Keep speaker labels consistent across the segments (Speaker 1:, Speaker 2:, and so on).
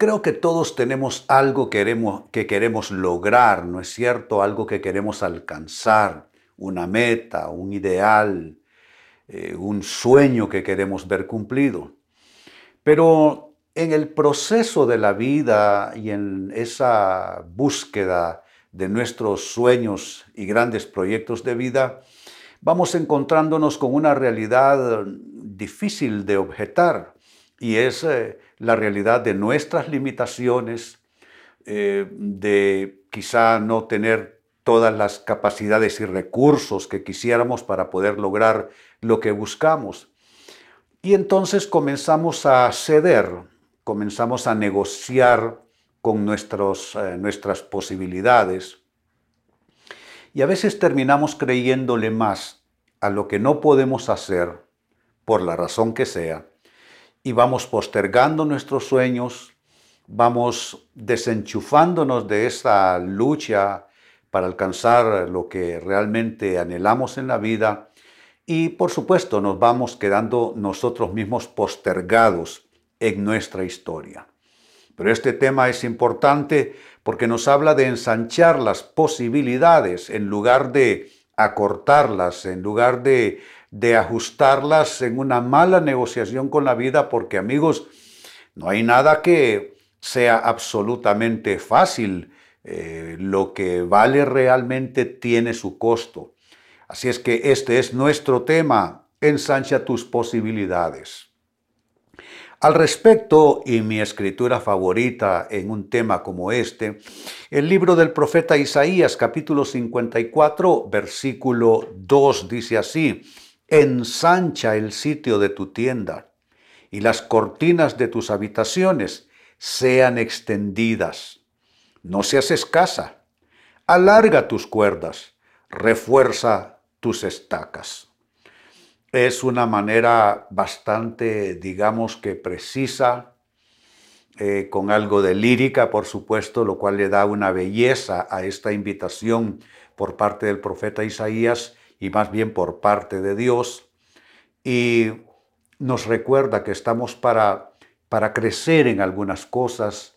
Speaker 1: Creo que todos tenemos algo que queremos, que queremos lograr, ¿no es cierto? Algo que queremos alcanzar, una meta, un ideal, eh, un sueño que queremos ver cumplido. Pero en el proceso de la vida y en esa búsqueda de nuestros sueños y grandes proyectos de vida, vamos encontrándonos con una realidad difícil de objetar y es eh, la realidad de nuestras limitaciones, eh, de quizá no tener todas las capacidades y recursos que quisiéramos para poder lograr lo que buscamos. Y entonces comenzamos a ceder, comenzamos a negociar con nuestros, eh, nuestras posibilidades. Y a veces terminamos creyéndole más a lo que no podemos hacer, por la razón que sea, y vamos postergando nuestros sueños, vamos desenchufándonos de esa lucha para alcanzar lo que realmente anhelamos en la vida y por supuesto nos vamos quedando nosotros mismos postergados en nuestra historia. Pero este tema es importante porque nos habla de ensanchar las posibilidades en lugar de acortarlas, en lugar de de ajustarlas en una mala negociación con la vida, porque amigos, no hay nada que sea absolutamente fácil. Eh, lo que vale realmente tiene su costo. Así es que este es nuestro tema, ensancha tus posibilidades. Al respecto, y mi escritura favorita en un tema como este, el libro del profeta Isaías capítulo 54, versículo 2 dice así, ensancha el sitio de tu tienda y las cortinas de tus habitaciones sean extendidas. No seas escasa, alarga tus cuerdas, refuerza tus estacas. Es una manera bastante, digamos que precisa, eh, con algo de lírica, por supuesto, lo cual le da una belleza a esta invitación por parte del profeta Isaías y más bien por parte de Dios. Y nos recuerda que estamos para, para crecer en algunas cosas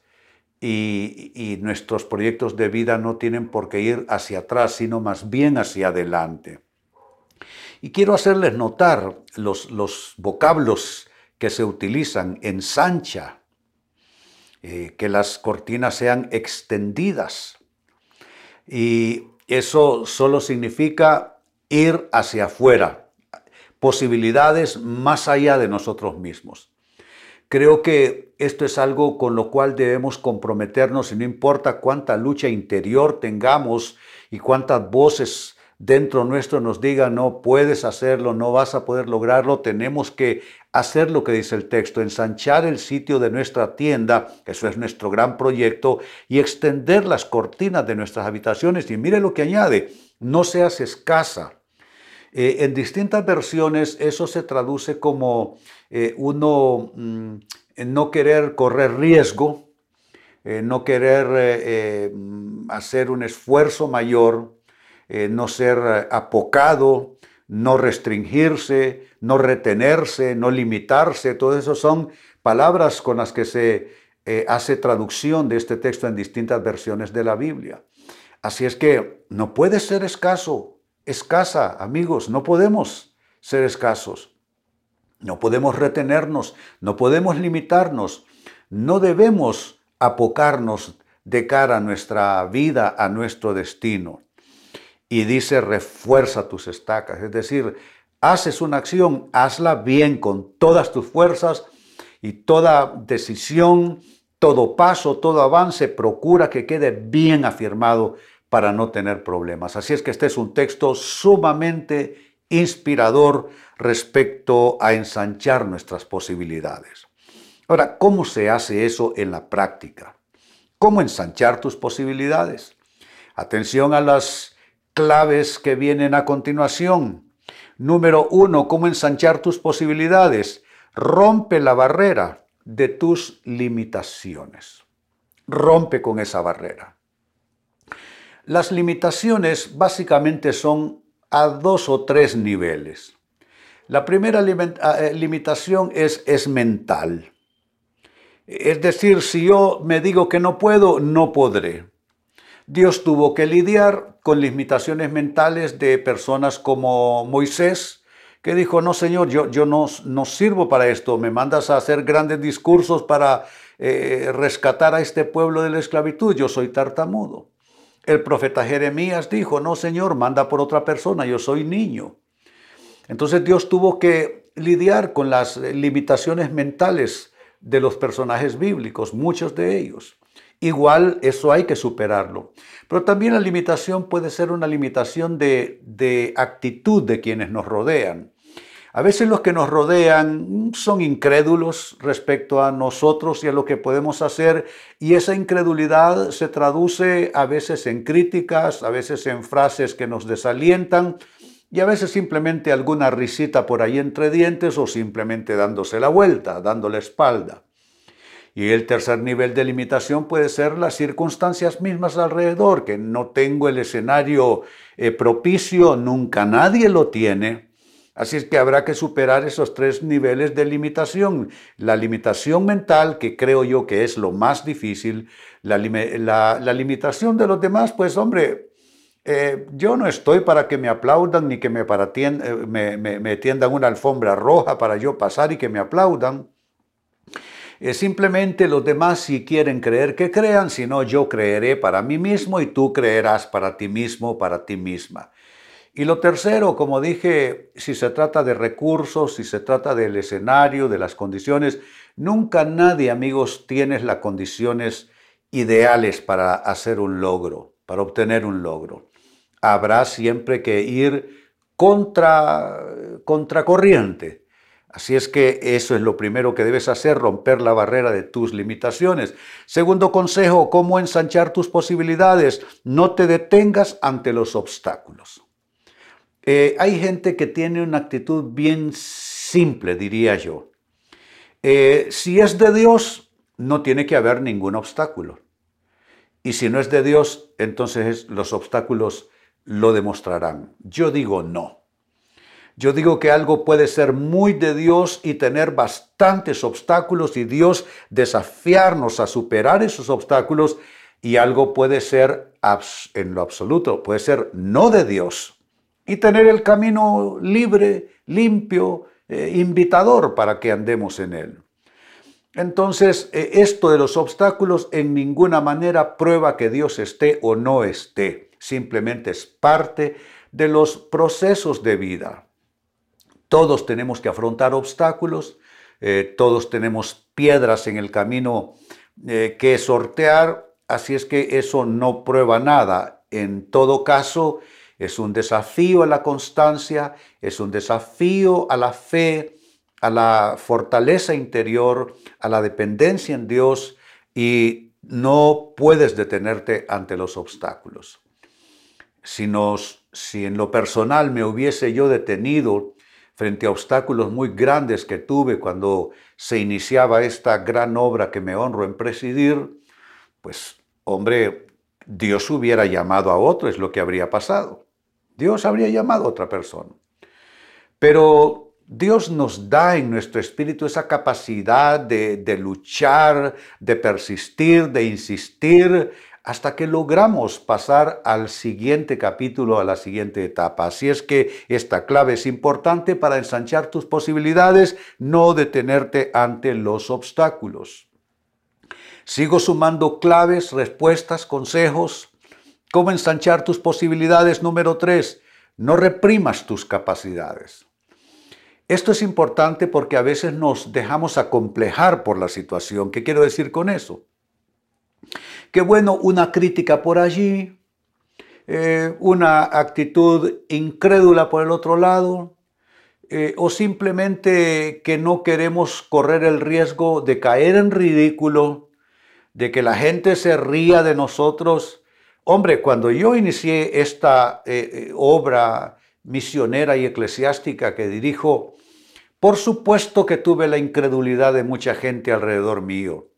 Speaker 1: y, nuestros proyectos de vida no tienen por qué ir hacia atrás, sino más bien hacia adelante. Y quiero hacerles notar los, los vocablos que se utilizan, ensancha, eh, que las cortinas sean extendidas. Y eso solo significa ir hacia afuera, posibilidades más allá de nosotros mismos. Creo que esto es algo con lo cual debemos comprometernos y no importa cuánta lucha interior tengamos y cuántas voces dentro nuestro nos digan no puedes hacerlo, no vas a poder lograrlo, tenemos que hacer lo que dice el texto, ensanchar el sitio de nuestra tienda, eso es nuestro gran proyecto, y extender las cortinas de nuestras habitaciones. Y mire lo que añade, no seas escasa. Eh, en distintas versiones eso se traduce como eh, uno mm, no querer correr riesgo, eh, no querer hacer un esfuerzo mayor, no ser apocado, no restringirse, no retenerse, no limitarse. Todo eso son palabras con las que se hace traducción de este texto en distintas versiones de la Biblia. Así es que no puede ser escaso, escasa, amigos, no podemos ser escasos. No podemos retenernos, no podemos limitarnos, no debemos apocarnos de cara a nuestra vida, a nuestro destino. Y dice, refuerza tus estacas, es decir, haces una acción, hazla bien con todas tus fuerzas y toda decisión, todo paso, todo avance, procura que quede bien afirmado para no tener problemas. Así es que este es un texto sumamente inspirador respecto a ensanchar nuestras posibilidades. Ahora, ¿cómo se hace eso en la práctica? cómo ensanchar tus posibilidades. Atención a las claves que vienen a continuación. Número uno, cómo ensanchar tus posibilidades. Rompe la barrera de tus limitaciones. Rompe con esa barrera. Las limitaciones básicamente son a dos o tres niveles. La primera eh, limitación es, mental. Es decir, si yo me digo que no puedo, no podré. Dios tuvo que lidiar con limitaciones mentales de personas como Moisés, que dijo, no Señor, yo, no sirvo para esto, me mandas a hacer grandes discursos para eh, rescatar a este pueblo de la esclavitud, yo soy tartamudo. El profeta Jeremías dijo, no Señor, manda por otra persona, yo soy niño. Entonces Dios tuvo que lidiar con las limitaciones mentales de los personajes bíblicos, muchos de ellos. Igual eso hay que superarlo. Pero también la limitación puede ser una limitación de, de, actitud de quienes nos rodean. A veces los que nos rodean son incrédulos respecto a nosotros y a lo que podemos hacer y esa incredulidad se traduce a veces en críticas, a veces en frases que nos desalientan y a veces simplemente alguna risita por ahí entre dientes o simplemente dándose la vuelta, dando la espalda. Y el tercer nivel de limitación puede ser las circunstancias mismas alrededor, que no tengo el escenario eh, propicio, nunca nadie lo tiene. Así es que habrá que superar esos tres niveles de limitación. La limitación mental, que creo yo que es lo más difícil, la, limitación de los demás, pues hombre, eh, yo no estoy para que me aplaudan ni que me, para eh, me, tiendan una alfombra roja para yo pasar y que me aplaudan. Eh, simplemente los demás si quieren creer que crean, si no yo creeré para mí mismo y tú creerás para ti mismo, para ti misma. Y lo tercero, como dije, si se trata de recursos, si se trata del escenario, de las condiciones, nunca nadie, amigos, tiene las condiciones ideales para hacer un logro, para obtener un logro habrá siempre que ir contra, corriente. Así es que eso es lo primero que debes hacer, romper la barrera de tus limitaciones. Segundo consejo, cómo ensanchar tus posibilidades. No te detengas ante los obstáculos. Eh, hay gente que tiene una actitud bien simple, diría yo. Eh, si es de Dios, no tiene que haber ningún obstáculo. Y si no es de Dios, entonces los obstáculos lo demostrarán. Yo digo no. Yo digo que algo puede ser muy de Dios y tener bastantes obstáculos y Dios desafiarnos a superar esos obstáculos y algo puede ser en lo absoluto, puede ser no de Dios y tener el camino libre, limpio, eh, invitador para que andemos en él. Entonces, eh, esto de los obstáculos en ninguna manera prueba que Dios esté o no esté simplemente es parte de los procesos de vida. Todos tenemos que afrontar obstáculos, eh, todos tenemos piedras en el camino que sortear, así es que eso no prueba nada. En todo caso, es un desafío a la constancia, es un desafío a la fe, a la fortaleza interior, a la dependencia en Dios y no puedes detenerte ante los obstáculos si, si en lo personal me hubiese yo detenido frente a obstáculos muy grandes que tuve cuando se iniciaba esta gran obra que me honro en presidir, pues hombre, Dios hubiera llamado a otro, es lo que habría pasado. Dios habría llamado a otra persona. Pero Dios nos da en nuestro espíritu esa capacidad de, luchar, de persistir, de insistir, hasta que logramos pasar al siguiente capítulo, a la siguiente etapa. Así es que esta clave es importante para ensanchar tus posibilidades, no detenerte ante los obstáculos. Sigo sumando claves, respuestas, consejos. ¿Cómo ensanchar tus posibilidades? Número tres, no reprimas tus capacidades. Esto es importante porque a veces nos dejamos acomplejar por la situación. ¿Qué quiero decir con eso? que bueno, una crítica por allí, eh, una actitud incrédula por el otro lado, eh, o simplemente que no queremos correr el riesgo de caer en ridículo, de que la gente se ría de nosotros. Hombre, cuando yo inicié esta eh, eh, obra misionera y eclesiástica que dirijo, por supuesto que tuve la incredulidad de mucha gente alrededor mío,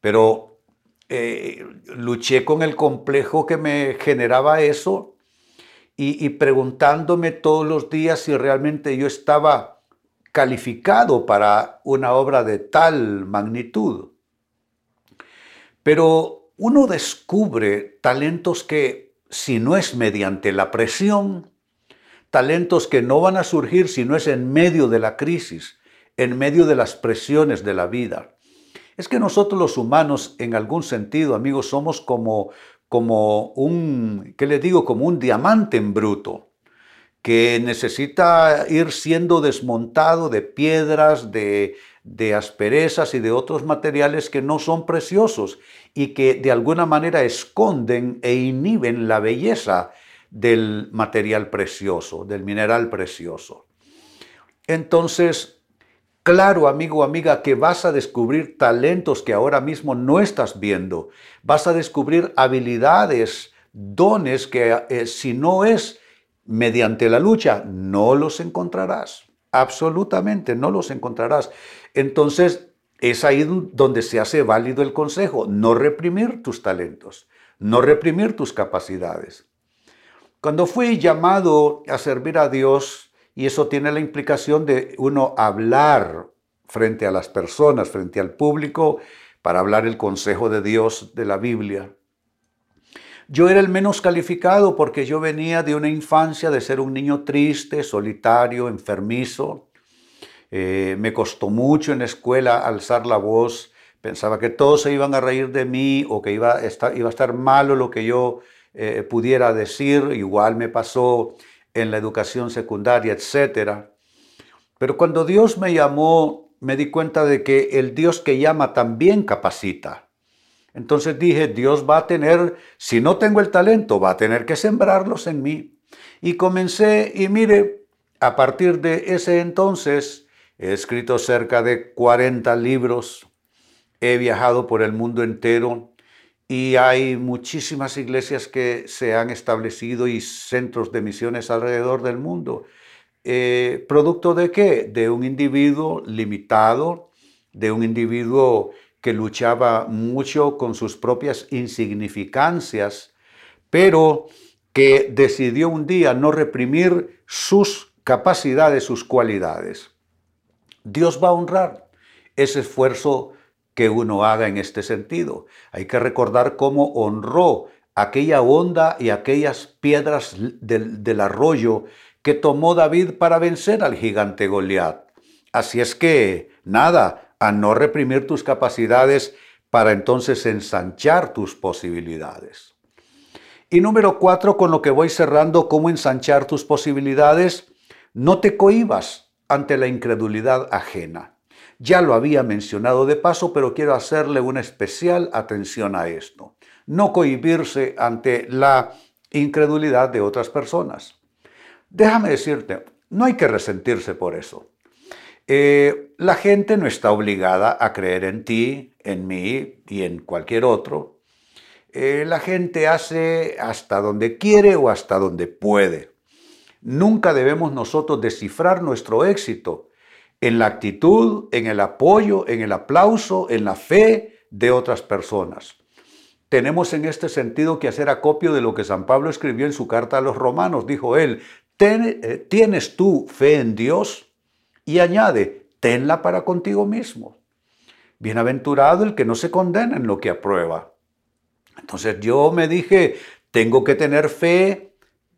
Speaker 1: pero eh, luché con el complejo que me generaba eso y, preguntándome todos los días si realmente yo estaba calificado para una obra de tal magnitud. Pero uno descubre talentos que, si no es mediante la presión, talentos que no van a surgir si no es en medio de la crisis, en medio de las presiones de la vida. Es que nosotros los humanos, en algún sentido, amigos, somos como, como un, ¿qué le digo? Como un diamante en bruto, que necesita ir siendo desmontado de piedras, de, de asperezas y de otros materiales que no son preciosos y que de alguna manera esconden e inhiben la belleza del material precioso, del mineral precioso. Entonces, Claro, amigo amiga, que vas a descubrir talentos que ahora mismo no estás viendo. Vas a descubrir habilidades, dones que eh, si no es mediante la lucha, no los encontrarás. Absolutamente, no los encontrarás. Entonces, es ahí donde se hace válido el consejo, no reprimir tus talentos, no reprimir tus capacidades. Cuando fui llamado a servir a Dios, y eso tiene la implicación de uno hablar frente a las personas, frente al público, para hablar el consejo de Dios de la Biblia. Yo era el menos calificado porque yo venía de una infancia de ser un niño triste, solitario, enfermizo. Eh, me costó mucho en la escuela alzar la voz. Pensaba que todos se iban a reír de mí o que iba a estar, iba a estar malo lo que yo eh, pudiera decir. Igual me pasó en la educación secundaria, etc. Pero cuando Dios me llamó, me di cuenta de que el Dios que llama también capacita. Entonces dije, Dios va a tener, si no tengo el talento, va a tener que sembrarlos en mí. Y comencé, y mire, a partir de ese entonces, he escrito cerca de 40 libros, he viajado por el mundo entero, y hay muchísimas iglesias que se han establecido y centros de misiones alrededor del mundo. Eh, ¿Producto de qué? De un individuo limitado, de un individuo que luchaba mucho con sus propias insignificancias, pero que decidió un día no reprimir sus capacidades, sus cualidades. Dios va a honrar ese esfuerzo que uno haga en este sentido. Hay que recordar cómo honró aquella onda y aquellas piedras del, arroyo que tomó David para vencer al gigante Goliat. Así es que, nada, a no reprimir tus capacidades para entonces ensanchar tus posibilidades. Y número cuatro, con lo que voy cerrando, cómo ensanchar tus posibilidades, no te cohibas ante la incredulidad ajena. Ya lo había mencionado de paso, pero quiero hacerle una especial atención a esto. No cohibirse ante la incredulidad de otras personas. Déjame decirte, no hay que resentirse por eso. Eh, la gente no está obligada a creer en ti, en mí y en cualquier otro. Eh, la gente hace hasta donde quiere o hasta donde puede. Nunca debemos nosotros descifrar nuestro éxito en la actitud, en el apoyo, en el aplauso, en la fe de otras personas. Tenemos en este sentido que hacer acopio de lo que San Pablo escribió en su carta a los romanos. Dijo él, eh, ¿tienes tú fe en Dios? Y añade, tenla para contigo mismo. Bienaventurado el que no se condena en lo que aprueba. Entonces yo me dije, tengo que tener fe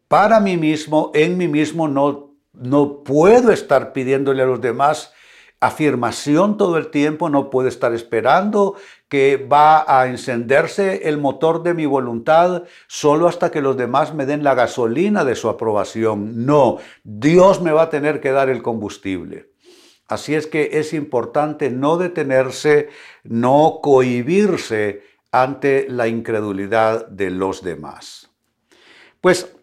Speaker 1: para mí mismo, en mí mismo, no no puedo estar pidiéndole a los demás afirmación todo el tiempo, no puedo estar esperando que va a encenderse el motor de mi voluntad solo hasta que los demás me den la gasolina de su aprobación. No, Dios me va a tener que dar el combustible. Así es que es importante no detenerse, no cohibirse ante la incredulidad de los demás. Pues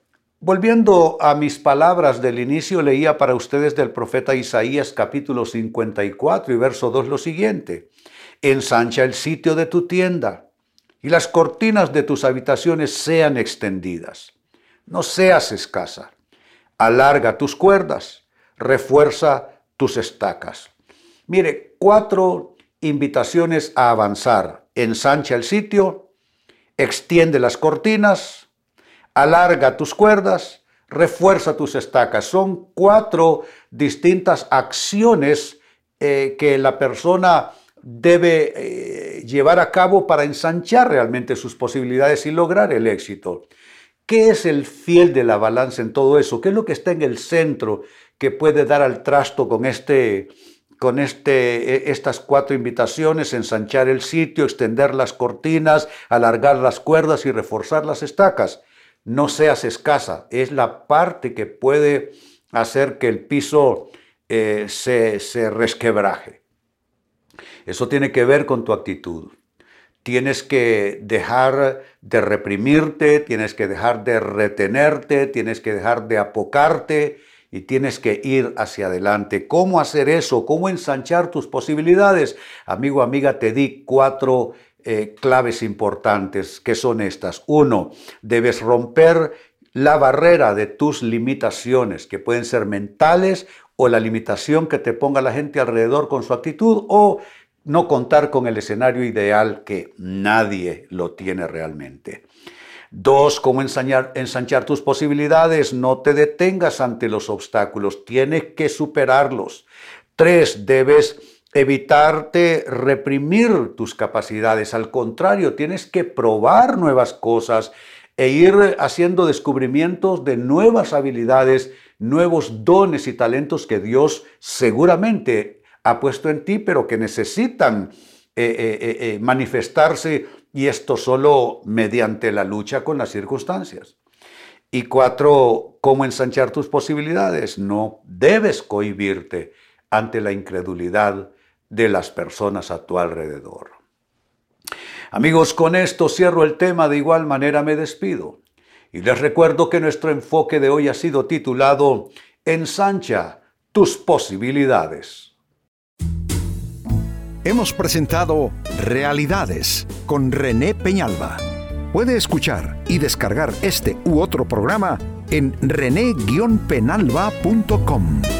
Speaker 1: Volviendo a mis palabras del inicio, leía para ustedes del profeta Isaías capítulo 54 y verso 2 lo siguiente. Ensancha el sitio de tu tienda y las cortinas de tus habitaciones sean extendidas. No seas escasa. Alarga tus cuerdas, refuerza tus estacas. Mire, cuatro invitaciones a avanzar. Ensancha el sitio, extiende las cortinas, alarga tus cuerdas, refuerza tus estacas. Son cuatro distintas acciones eh, que la persona debe eh, llevar a cabo para ensanchar realmente sus posibilidades y lograr el éxito. ¿Qué es el fiel de la balanza en todo eso? ¿Qué es lo que está en el centro que puede dar al trasto con este con este, e, estas cuatro invitaciones, ensanchar el sitio, extender las cortinas, alargar las cuerdas y reforzar las estacas. No seas escasa, es la parte que puede hacer que el piso eh, se, se resquebraje. Eso tiene que ver con tu actitud. Tienes que dejar de reprimirte, tienes que dejar de retenerte, tienes que dejar de apocarte, y tienes que ir hacia adelante. ¿Cómo hacer eso? ¿Cómo ensanchar tus posibilidades? Amigo, amiga, te di cuatro eh, claves importantes, que son estas. Uno, debes romper la barrera de tus limitaciones, que pueden ser mentales o la limitación que te ponga la gente alrededor con su actitud o no contar con el escenario ideal que nadie lo tiene realmente. Dos, cómo ensanchar tus posibilidades. No te detengas ante los obstáculos, tienes que superarlos. Tres, debes evitarte reprimir tus capacidades. Al contrario, tienes que probar nuevas cosas e ir haciendo descubrimientos de nuevas habilidades, nuevos dones y talentos que Dios seguramente ha puesto en ti, pero que necesitan eh, eh, eh, manifestarse y esto solo mediante la lucha con las circunstancias. Y cuatro, cómo ensanchar tus posibilidades. No debes cohibirte ante la incredulidad de las personas a tu alrededor. Amigos, con esto cierro el tema, de igual manera me despido. Y les recuerdo que nuestro enfoque de hoy ha sido titulado Ensancha tus posibilidades
Speaker 2: hemos presentado Realidades con René Peñalba. Puede escuchar y descargar este u otro programa en rene-penalba.com.